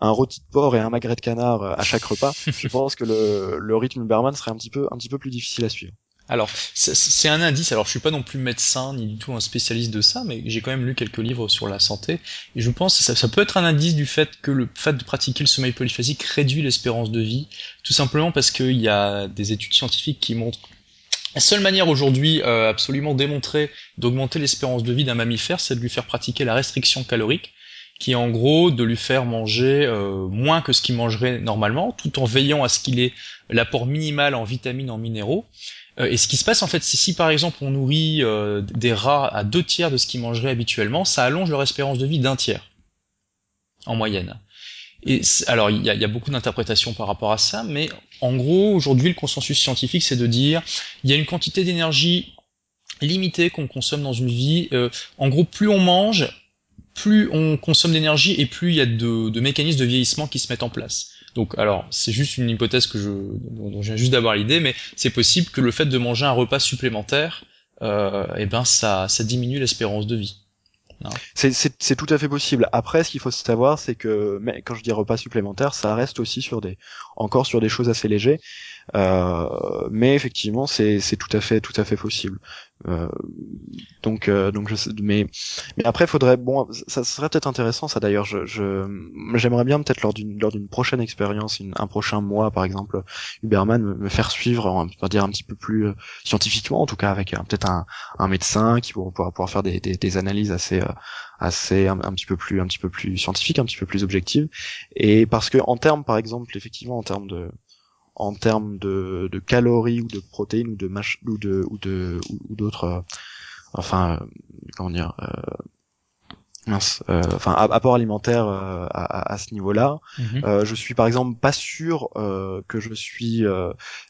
un rôti de porc et un magret de canard à chaque repas je pense que le, le rythme Berman serait un petit peu un petit peu plus difficile à suivre Alors, c'est un indice. Alors, je suis pas non plus médecin ni du tout un spécialiste de ça, mais j'ai quand même lu quelques livres sur la santé. Et je pense que ça, peut être un indice du fait que le fait de pratiquer le sommeil polyphasique réduit l'espérance de vie, tout simplement parce qu'il y a des études scientifiques qui montrent la seule manière aujourd'hui euh, absolument démontrée d'augmenter l'espérance de vie d'un mammifère, c'est de lui faire pratiquer la restriction calorique, qui est en gros de lui faire manger euh, moins que ce qu'il mangerait normalement, tout en veillant à ce qu'il ait l'apport minimal en vitamines, en minéraux. Euh, et ce qui se passe en fait, c'est si par exemple on nourrit euh, des rats à deux tiers de ce qu'ils mangeraient habituellement, ça allonge leur espérance de vie d'un tiers en moyenne. Et alors il y a, beaucoup d'interprétations par rapport à ça, mais en gros aujourd'hui le consensus scientifique c'est de dire il y a une quantité d'énergie limitée qu'on consomme dans une vie. Euh, en gros plus on mange, plus on consomme d'énergie et plus il y a de mécanismes de vieillissement qui se mettent en place. Donc, alors, c'est juste une hypothèse que je, dont je viens juste d'avoir l'idée, mais c'est possible que le fait de manger un repas supplémentaire, euh, eh ben, ça, ça diminue l'espérance de vie. C'est tout à fait possible. Après, ce qu'il faut savoir, c'est que mais quand je dis repas supplémentaire, ça reste aussi sur des encore sur des choses assez légères. Euh, mais effectivement, c'est tout à fait tout à fait possible. Euh, donc euh, donc je sais, mais mais après faudrait bon ça serait peut-être intéressant ça d'ailleurs je j'aimerais bien peut-être lors d'une lors d'une prochaine expérience un prochain mois par exemple Uberman me, faire suivre on va dire un petit peu plus euh, scientifiquement en tout cas avec peut-être un, un médecin qui pourra pouvoir faire des, des, des analyses assez assez un, un, petit peu plus un petit peu plus scientifiques un petit peu plus objectives. Et parce que en termes par exemple effectivement en termes de en termes de, de, calories ou de protéines ou de mach ou de ou de ou d'autres euh, enfin euh, comment dire euh, mince, euh, enfin apport alimentaire euh, à, à, ce niveau-là. Euh, je suis par exemple pas sûr que je suis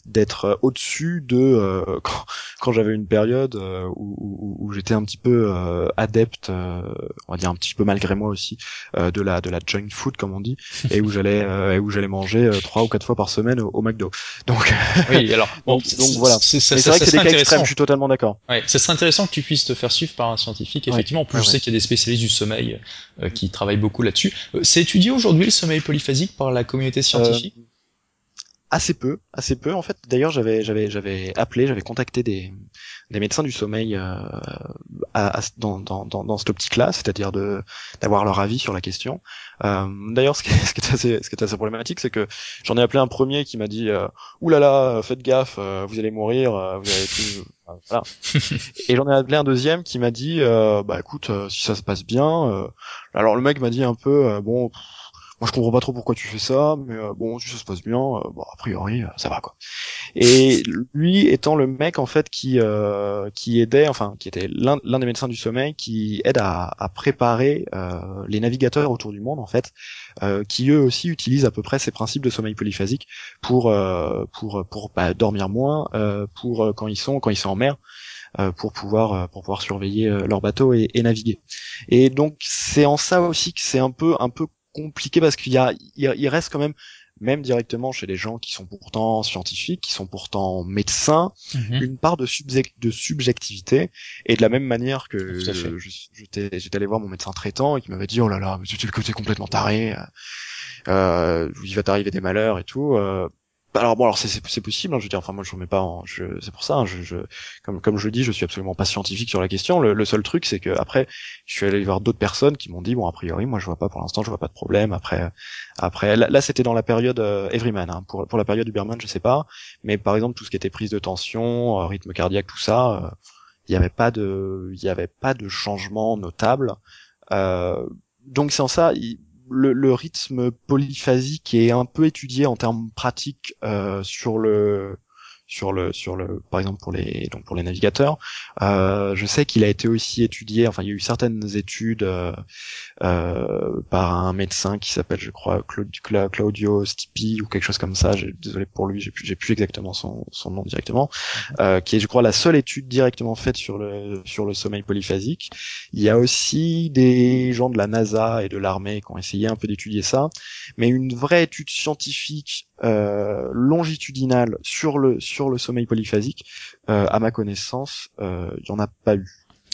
d'être au-dessus de quand, quand j'avais une période où, où, où j'étais un petit peu adepte, on va dire un petit peu malgré moi aussi, de la de la junk food comme on dit, et où j'allais où j'allais manger trois ou quatre fois par semaine au, McDo. Donc oui, alors bon, donc, voilà. C'est vrai que c'est des cas extrêmes. Je suis totalement d'accord. Ouais, ça serait intéressant que tu puisses te faire suivre par un scientifique. Effectivement, en plus je sais qu'il y a des spécialistes du sommeil euh, qui travaille beaucoup là-dessus. Euh, c'est étudié aujourd'hui le sommeil polyphasique par la communauté scientifique? Euh, assez peu, assez peu. En fait, d'ailleurs, j'avais, appelé, j'avais contacté des, médecins du sommeil dans, dans, cette optique-là, c'est-à-dire d'avoir leur avis sur la question. D'ailleurs, ce qui, est, assez, problématique, c'est que j'en ai appelé un premier qui m'a dit euh, "Ouh là là, faites gaffe, vous allez mourir, vous tout... voilà." Et j'en ai appelé un deuxième qui m'a dit "Bah écoute, si ça se passe bien." alors le mec m'a dit un peu "Bon." Moi je comprends pas trop pourquoi tu fais ça, mais euh, bon, si ça se passe bien, euh, a priori, euh, ça va quoi. Et lui étant le mec en fait qui qui aidait, enfin qui était l'un des médecins du sommeil, qui aide à, à préparer les navigateurs autour du monde en fait, qui eux aussi utilisent à peu près ces principes de sommeil polyphasique pour pour pour bah, dormir moins, pour quand ils sont quand ils sont en mer. pour pouvoir pour pouvoir surveiller leur bateau et, et naviguer. Et donc c'est en ça aussi que c'est un peu un peu compliqué parce qu'il y a, il reste quand même, même directement chez les gens qui sont pourtant scientifiques, qui sont pourtant médecins, mhm. une part de, de subjectivité. Et de la même manière que j'étais allé voir mon médecin traitant et qui m'avait dit oh là là, tu es complètement taré, euh, il va t'arriver des malheurs et tout. Euh, alors bon, alors c'est possible. Hein, je veux dire, enfin moi je remets pas. En, c'est pour ça. Hein, je, je, comme je dis, je suis absolument pas scientifique sur la question. Le, seul truc, c'est que après, je suis allé voir d'autres personnes qui m'ont dit bon a priori, moi je vois pas pour l'instant, je vois pas de problème. Après, après là, c'était dans la période euh, Everyman. Hein, pour la période Uberman, je sais pas. Mais par exemple tout ce qui était prise de tension, euh, rythme cardiaque, tout ça, euh, il y avait pas de, y avait pas de changement notable. donc sans ça, il, le, rythme polyphasique est un peu étudié en termes pratiques euh, sur le sur le sur le par exemple pour les donc pour les navigateurs. Euh, je sais qu'il a été aussi étudié enfin il y a eu certaines études euh, euh, par un médecin qui s'appelle je crois Claudio Stipi ou quelque chose comme ça. Désolé pour lui j'ai plus j'ai plus exactement son, son nom directement. Mhm. euh, qui est je crois la seule étude directement faite sur le sur le sommeil polyphasique. Il y a aussi des gens de la NASA et de l'armée qui ont essayé un peu d'étudier ça. Mais une vraie étude scientifique euh, sur le sur le sommeil polyphasique, euh, à ma connaissance, il euh, y en a pas eu.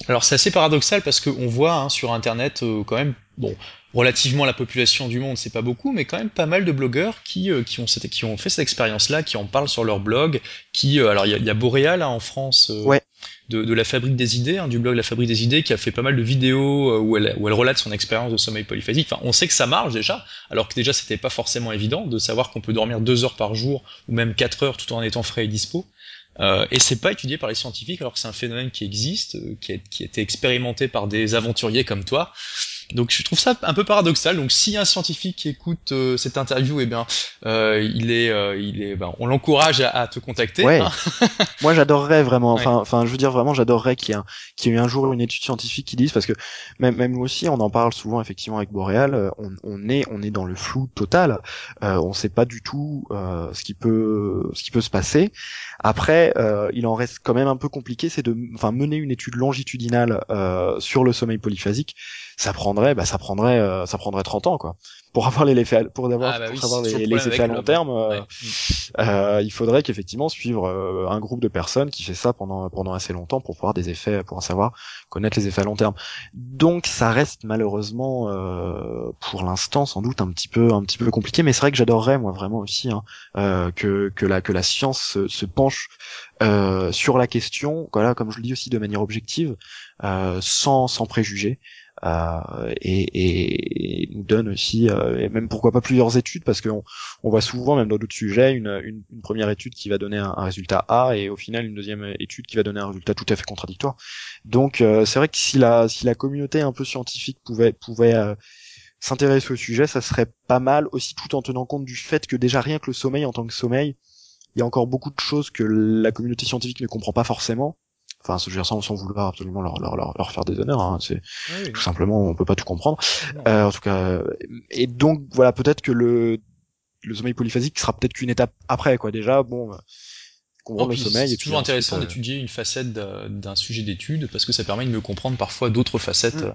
Alors c'est assez paradoxal parce qu'on voit hein, sur Internet euh, quand même, bon, relativement la population du monde, c'est pas beaucoup, mais quand même pas mal de blogueurs qui, euh, qui, ont, cette, qui ont fait cette expérience-là, qui en parlent sur leur blog, qui, euh, alors il y a, y a Boréal hein, en France, Ouais. de, de la Fabrique des Idées, hein, du blog La Fabrique des Idées, qui a fait pas mal de vidéos où, elle, où elle relate son expérience de sommeil polyphasique. Enfin, on sait que ça marche déjà, alors que déjà c'était pas forcément évident de savoir qu'on peut dormir deux heures par jour ou même quatre heures tout en étant frais et dispo. Euh, et c'est pas étudié par les scientifiques alors que c'est un phénomène qui existe, euh, qui, a, qui a été expérimenté par des aventuriers comme toi. Donc je trouve ça un peu paradoxal. Donc si un scientifique qui écoute euh, cette interview, eh bien, euh, il est, euh, il est, ben, on l'encourage à, à, te contacter. Ouais. hein. Moi, j'adorerais vraiment. Ouais. Enfin, enfin, je veux dire vraiment, j'adorerais qu'il y ait, un- qu'il y ait un jour une étude scientifique qui dise, parce que même, même nous aussi, on en parle souvent effectivement avec Boréal. euh, On, on est, on est dans le flou total. Euh, on sait pas du tout euh, ce qui peut, ce qui peut se passer. Après, euh, il en reste quand même un peu compliqué, c'est de, enfin, mener une étude longitudinale euh, sur le sommeil polyphasique. Ça prendrait, bah, ça prendrait, euh, ça prendrait 30 ans, quoi. Pour avoir les effets, pour avoir, Ah bah oui, toujours les, effets à long le- terme. euh, Ouais. Euh, il faudrait qu'effectivement suivre euh, un groupe de personnes qui fait ça pendant pendant assez longtemps pour voir des effets, pour en savoir connaître les effets à long terme. Donc ça reste malheureusement euh, pour l'instant sans doute un petit peu un petit peu compliqué, mais c'est vrai que j'adorerais moi vraiment aussi hein, euh, que que la que la science se, se penche euh, sur la question, voilà comme je le dis aussi de manière objective, euh, sans sans préjugés. Euh, et, et nous donne aussi, euh, et même pourquoi pas plusieurs études, parce qu'on on voit souvent, même dans d'autres sujets, une, une, une première étude qui va donner un, un résultat A et au final une deuxième étude qui va donner un résultat tout à fait contradictoire. Donc euh, c'est vrai que si la, si la communauté un peu scientifique pouvait, pouvait s'intéresser au sujet, ça serait pas mal aussi tout en tenant compte du fait que déjà rien que le sommeil en tant que sommeil, il y a encore beaucoup de choses que la communauté scientifique ne comprend pas forcément. Enfin, je veux dire, sans, sans vouloir absolument leur, leur, leur, leur faire des honneurs, hein. c'est oui, tout simplement on peut pas tout comprendre. Euh, en tout cas, euh, et donc voilà, peut-être que le le sommeil polyphasique sera peut-être qu'une étape après, quoi. Déjà, bon, euh, comprendre le sommeil. c'est toujours intéressant euh, d'étudier une facette d'un d'un sujet d'étude parce que ça permet de mieux comprendre parfois d'autres facettes. Mm.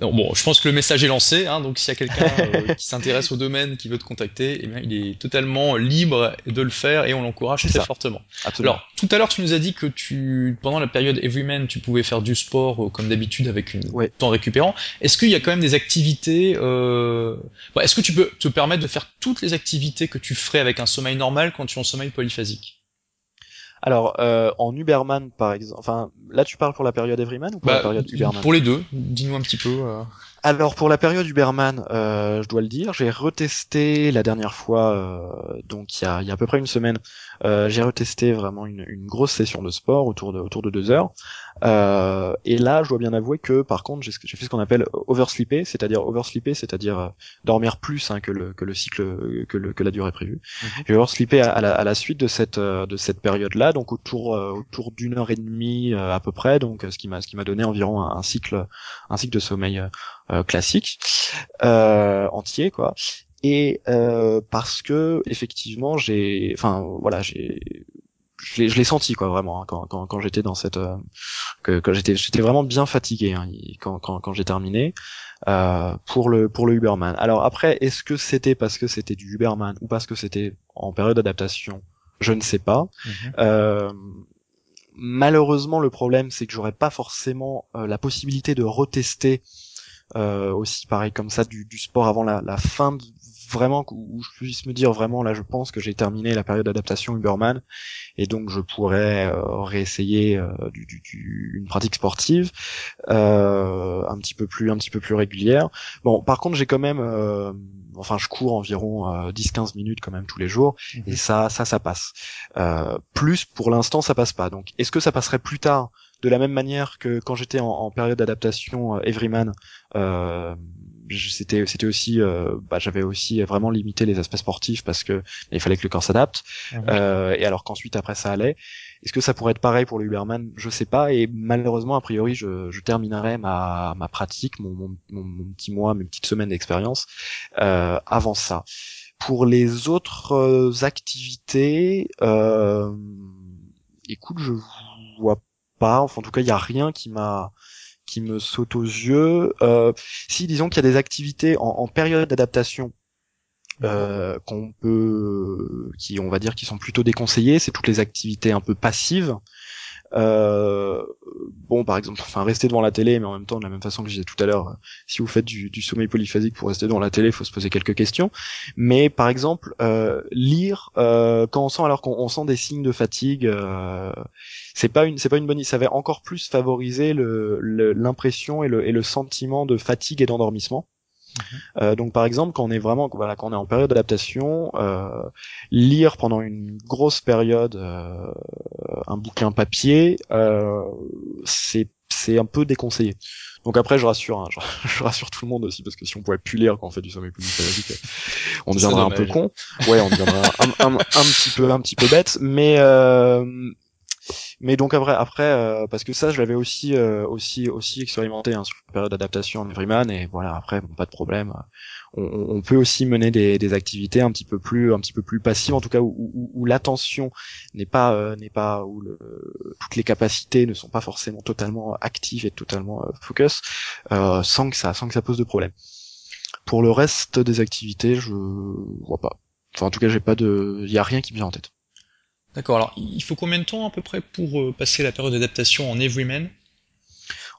Non, bon, je pense que le message est lancé, hein, donc s'il y a quelqu'un euh, qui s'intéresse au domaine, qui veut te contacter, eh bien, il est totalement libre de le faire et on l'encourage très ça. fortement. absolument. Alors, tout à l'heure, tu nous as dit que tu, pendant la période Everyman, tu pouvais faire du sport euh, comme d'habitude avec une Ouais. temps récupérant. Est-ce qu'il y a quand même des activités euh... Est-ce que tu peux te permettre de faire toutes les activités que tu ferais avec un sommeil normal quand tu es en sommeil polyphasique? Alors, euh, en Uberman, par exemple, enfin, là, tu parles pour la période Everyman ou pour la période Uberman? Bah, Pour les deux, dis-nous un petit peu. euh. Alors pour la période Uberman, euh, je dois le dire, j'ai retesté la dernière fois, euh, donc il y a, y a à peu près une semaine, euh, j'ai retesté vraiment une, une grosse session de sport autour de autour de deux heures. Euh, et là, je dois bien avouer que par contre, j'ai fait ce qu'on appelle oversleeper, c'est-à-dire oversleeper, c'est-à-dire euh, dormir plus hein, que le que le cycle que le que la durée prévue. Mhm. J'ai oversleepé à, à la, à la suite de cette euh, de cette période-là, donc autour autour d'une heure et demie euh, à peu près, donc ce qui m'a ce qui m'a donné environ un, un cycle un cycle de sommeil classique euh, entier quoi. Et euh, parce que effectivement j'ai enfin voilà j'ai je l'ai je l'ai senti quoi vraiment hein, quand quand, quand j'étais dans cette euh, que quand j'étais j'étais vraiment bien fatigué hein, quand quand, quand j'ai terminé euh, pour le pour le Uberman. Alors après est-ce que c'était parce que c'était du Uberman ou parce que c'était en période d'adaptation? Je ne sais pas. Euh, malheureusement, le problème, c'est que j'aurais pas forcément euh, la possibilité de retester euh, aussi pareil comme ça du, du sport avant la, la fin de, vraiment où je puisse me dire vraiment là je pense que j'ai terminé la période d'adaptation Uberman et donc je pourrais euh, réessayer euh, du, du- du- une pratique sportive euh, un petit peu plus un petit peu plus régulière. Bon par contre j'ai quand même euh, enfin je cours environ euh, 10-15 minutes quand même tous les jours et ça ça ça passe. Euh, plus pour l'instant ça passe pas. Donc est-ce que ça passerait plus tard de la même manière que quand j'étais en, en période d'adaptation euh, Everyman euh, je- c'était c'était aussi euh, bah, j'avais aussi vraiment limité les aspects sportifs parce que il fallait que le corps s'adapte. Mhm. euh, et alors qu'ensuite après ça allait. Est-ce que ça pourrait être pareil pour le Uberman je sais pas. Et malheureusement a priori je, je terminerai ma, ma pratique mon, mon, mon, mon petit mois mes petites semaines d'expérience euh, avant ça. Pour les autres euh, activités euh, écoute je vois enfin en tout cas il y a rien qui m'a qui me saute aux yeux. Euh, si disons qu'il y a des activités en, en période d'adaptation euh, qu'on peut, qui on va dire qui sont plutôt déconseillées, c'est toutes les activités un peu passives. Euh, bon, par exemple, enfin rester devant la télé, mais en même temps de la même façon que je disais tout à l'heure, si vous faites du, sommeil polyphasique pour rester devant la télé, il faut se poser quelques questions. Mais par exemple, euh, lire euh, quand on sent alors qu'on sent des signes de fatigue, euh, c'est pas une c'est pas une bonne idée. Ça va encore plus favoriser l'impression le, et le sentiment de fatigue et d'endormissement. Euh, donc par exemple quand on est vraiment voilà quand on est en période d'adaptation, euh, lire pendant une grosse période euh, un bouquin papier, euh, c'est c'est un peu déconseillé. Donc après je rassure, hein, je, rassure tout le monde aussi parce que si on pouvait plus lire quand on fait du sommeil polyphasique, on deviendrait un peu con. Ouais, on deviendrait un, un, un, petit peu un petit peu bête, mais euh, mais donc après, après euh, parce que ça, je l'avais aussi, euh, aussi, aussi expérimenté hein, sur la période d'adaptation en Everyman, et voilà, après, bon, pas de problème. On, on, peut aussi mener des, des, activités un petit peu plus, un petit peu plus passives, en tout cas où, où, où l'attention n'est pas, euh, n'est pas, où le, toutes les capacités ne sont pas forcément totalement actives et totalement focus, sans que ça, sans que ça pose de problème. Pour le reste des activités, je vois pas. Enfin, en tout cas, j'ai pas de, y a rien qui me vient en tête. D'accord, alors il faut combien de temps à peu près pour euh, passer la période d'adaptation en Everyman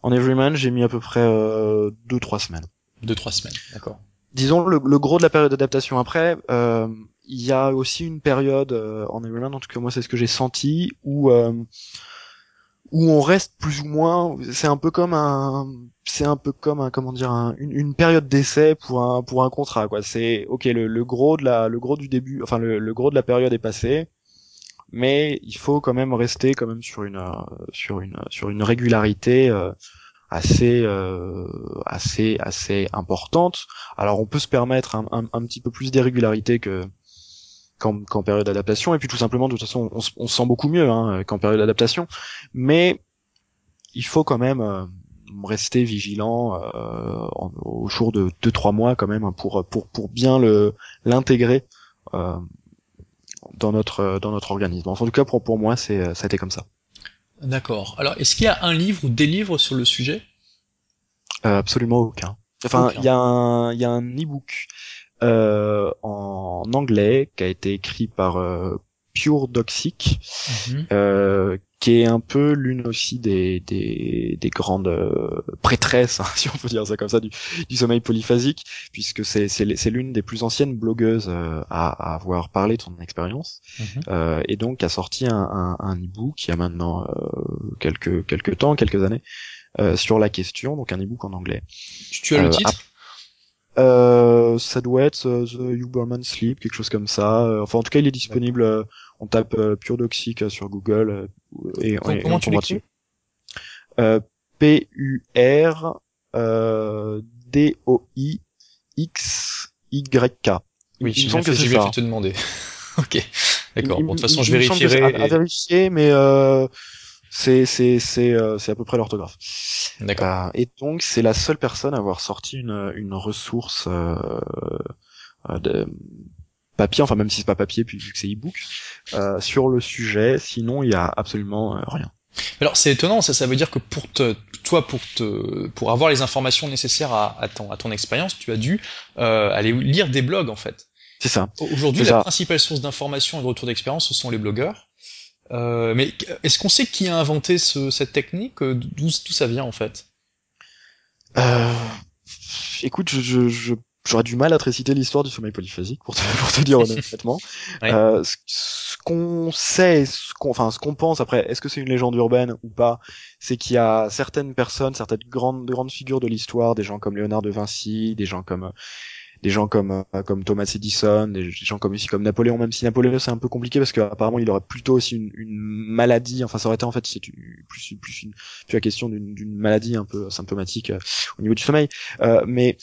En Everyman, j'ai mis à peu près 2-3 euh, semaines. 2-3 semaines, d'accord. Disons le, gros de la période d'adaptation après, euh, il y a aussi une période en Everyman, en tout cas moi c'est ce que j'ai senti, où où on reste plus ou moins, c'est un peu comme un, c'est un peu comme un, comment dire, une, période d'essai pour un pour un contrat quoi. C'est ok le, gros de la, le gros du début, enfin le, le gros de la période est passé mais il faut quand même rester quand même sur une euh, sur une sur une régularité euh, assez euh, assez assez importante. Alors on peut se permettre un, un, petit peu plus d'irrégularité que qu'en période d'adaptation et puis tout simplement de toute façon on, se sent beaucoup mieux hein, qu'en période d'adaptation, mais il faut quand même rester vigilant euh, au jour de 2-3 mois quand même pour pour pour bien le l'intégrer euh, dans notre euh, dans notre organisme. en tout cas, pour pour moi, c'est euh, ça a été comme ça. D'accord. Alors, est-ce qu'il y a un livre ou des livres sur le sujet? Euh, Absolument aucun. Enfin, il y a un il y a un e-book euh, en anglais qui a été écrit par euh, Pure Doxic, euh, qui est un peu l'une aussi des, des, des grandes euh, prêtresses, hein, si on peut dire ça comme ça, du, du sommeil polyphasique, puisque c'est, c'est, l'une des plus anciennes blogueuses euh, à, à, avoir parlé de son expérience, mhm. euh, et donc a sorti un, un, un e-book qui a maintenant euh, quelques, quelques temps, quelques années, sur la question, donc un e-book en anglais. Tu as le titre? euh, ça doit être The Huberman Sleep, quelque chose comme ça. Enfin, en tout cas, il est disponible on tape euh, Pure Doxic sur Google euh, et, comment, comment tu l'écris euh, P U R D O I X Y K. Oui, je que j'ai fait te demander. ok, d'accord. Bon, de toute façon, je vérifierai. À, vérifier, mais euh, c'est c'est c'est c'est à peu près l'orthographe. D'accord. et donc c'est la seule personne à avoir sorti une une ressource de, papier, enfin même si c'est pas papier puis vu que c'est e-book, euh, sur le sujet. Sinon, il y a absolument euh, rien. Alors c'est étonnant, ça, ça veut dire que pour te, toi, pour te, pour avoir les informations nécessaires à, à ton, à ton expérience, tu as dû euh, aller lire des blogs en fait. C'est ça. Aujourd'hui, la principale source d'information et de retour d'expérience, ce sont les blogueurs. Euh, mais est-ce qu'on sait qui a inventé ce, cette technique? D'où ça vient en fait? Euh, Écoute, je, je, je j'aurais du mal à te réciter l'histoire du sommeil polyphasique pour te, pour te dire honnêtement. euh, ce, qu'on sait, ce qu'on, enfin ce qu'on pense après, est-ce que c'est une légende urbaine ou pas C'est qu'il y a certaines personnes, certaines grandes grandes figures de l'histoire, des gens comme Léonard de Vinci, des gens comme des gens comme comme Thomas Edison, des gens comme aussi comme Napoléon, même si Napoléon c'est un peu compliqué parce qu'apparemment il aurait plutôt aussi une, une, maladie, enfin ça aurait été en fait c'est plus plus une, plus la question d'une maladie un peu symptomatique euh, au niveau du sommeil, euh, mais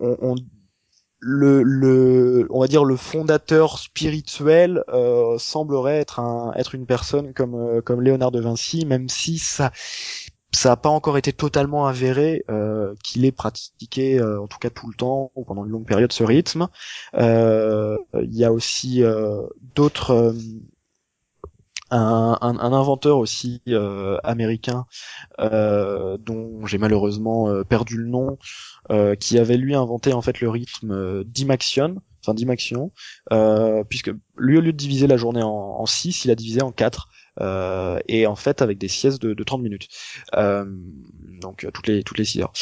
on, on le, on va dire le fondateur spirituel euh, semblerait être un, être une personne comme euh, comme Léonard de Vinci, même si ça ça n'a pas encore été totalement avéré euh, qu'il ait pratiqué, euh, en tout cas tout le temps ou pendant une longue période, ce rythme. Il y a aussi d'autres un, un, inventeur aussi euh, américain euh, dont j'ai malheureusement euh, perdu le nom, qui avait lui inventé en fait le rythme d'Imaxion. enfin 10 maximum, euh, puisque lui au lieu de diviser la journée en, en 6, il a divisé en 4. Euh, et en fait avec des siestes de, de 30 minutes. Euh, donc toutes les toutes les 6 heures.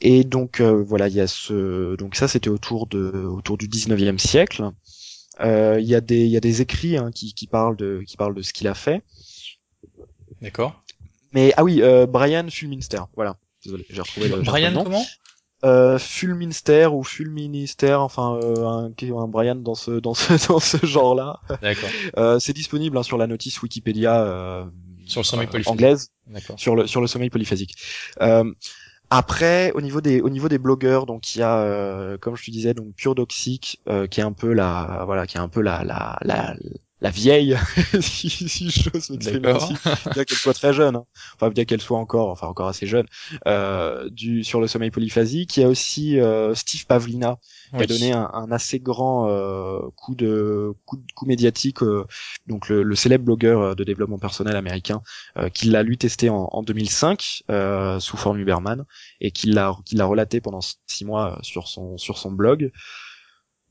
Et donc voilà, il y a ce donc ça c'était autour de autour du 19e siècle. Il y a des il y a des écrits hein, qui, qui parlent de qui parlent de ce qu'il a fait. D'accord. Mais ah oui, Brian Fulminster, voilà. Désolé, j'ai retrouvé le. Brian comment? Euh, Fulminster ou Fulminister, enfin euh, un, un Brian dans ce dans ce dans ce genre-là. D'accord. Euh, c'est disponible hein, sur la notice Wikipédia euh, sur le sommeil polyphasique. anglaise, sur le sur le sommeil polyphasique. Après, au niveau des au niveau des blogueurs, donc il y a, euh, comme je te disais, donc Pure Doxic, euh, qui est un peu la voilà, qui est un peu la la la, la vieille, si, si j'ose m'exprimer ainsi, bien qu'elle soit très jeune, hein. enfin bien qu'elle soit encore, enfin encore assez jeune, euh, du sur le sommeil polyphasique. Il y a aussi euh, Steve Pavlina qui a donné un, un assez grand euh, coup de coup, coup médiatique, euh, donc le, le, célèbre blogueur de développement personnel américain, euh, qui l'a lui testé en, en 2005 sous forme Uberman et qui l'a qui l'a relaté pendant six mois sur son sur son blog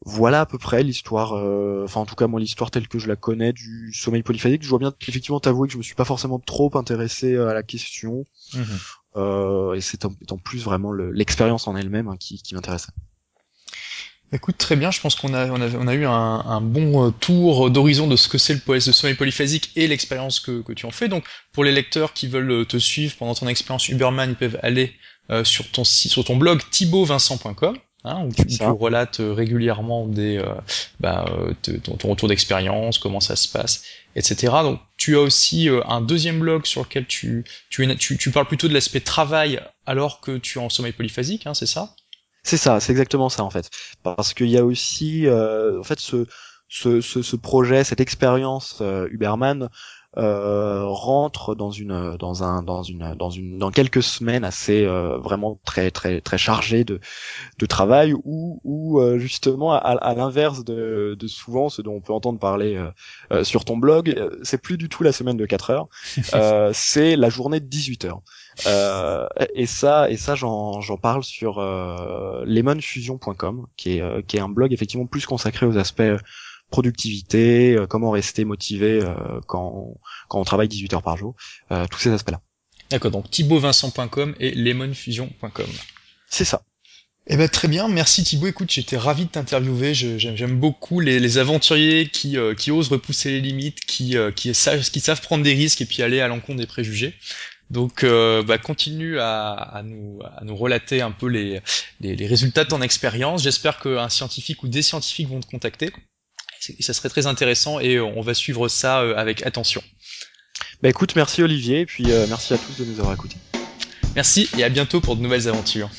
voilà à peu près l'histoire, euh, enfin en tout cas moi l'histoire telle que je la connais du sommeil polyphasique. Je vois bien effectivement t'avouer que je me suis pas forcément trop intéressé à la question, mhm. euh, et c'est en, plus vraiment l'expérience en elle-même hein, qui, qui m'intéressait. Écoute, très bien, je pense qu'on a, on a, on a eu un, un bon euh, tour d'horizon de ce que c'est le le sommeil polyphasique et l'expérience que, que tu en fais. Donc, pour les lecteurs qui veulent te suivre pendant ton expérience Uberman, ils peuvent aller euh, sur, ton, sur ton blog thibautvincent.com Hein, où tu, tu, relates euh, régulièrement des, euh, bah, euh, ton, retour d'expérience, comment ça se passe, etc. Donc tu as aussi un deuxième blog sur lequel tu, tu, tu, tu parles plutôt de l'aspect travail alors que tu es en sommeil polyphasique, hein, c'est ça? C'est ça, c'est exactement ça en fait. Parce qu'il y a aussi en fait ce, ce, ce, ce, projet, cette expérience Uberman euh, rentre dans une dans un dans une dans une dans quelques semaines assez euh, vraiment très très très chargées de de travail où où euh, justement à, à l'inverse de, de souvent ce dont on peut entendre parler sur ton blog c'est plus du tout la semaine de 4 heures c'est la journée de 18 heures. Et ça et ça j'en j'en parle sur lemonfusion.com qui est qui est un blog effectivement plus consacré aux aspects productivité, euh, comment rester motivé euh, quand, quand on travaille 18 heures par jour, euh, tous ces aspects-là. D'accord, donc thibautvincent.com et lemonfusion.com. C'est ça. Eh ben très bien, merci Thibaut. Écoute, j'étais ravi de t'interviewer. J'aime beaucoup les, les, aventuriers qui, qui osent repousser les limites, qui, qui, savent, qui savent prendre des risques et puis aller à l'encontre des préjugés. Donc, bah, continue à, à, nous, à nous relater un peu les, les, les résultats de ton expérience. J'espère qu'un scientifique ou des scientifiques vont te contacter ça serait très intéressant et on va suivre ça euh, avec attention. Bah écoute, merci Olivier, et puis euh, merci à tous de nous avoir écoutés. Merci et à bientôt pour de nouvelles aventures.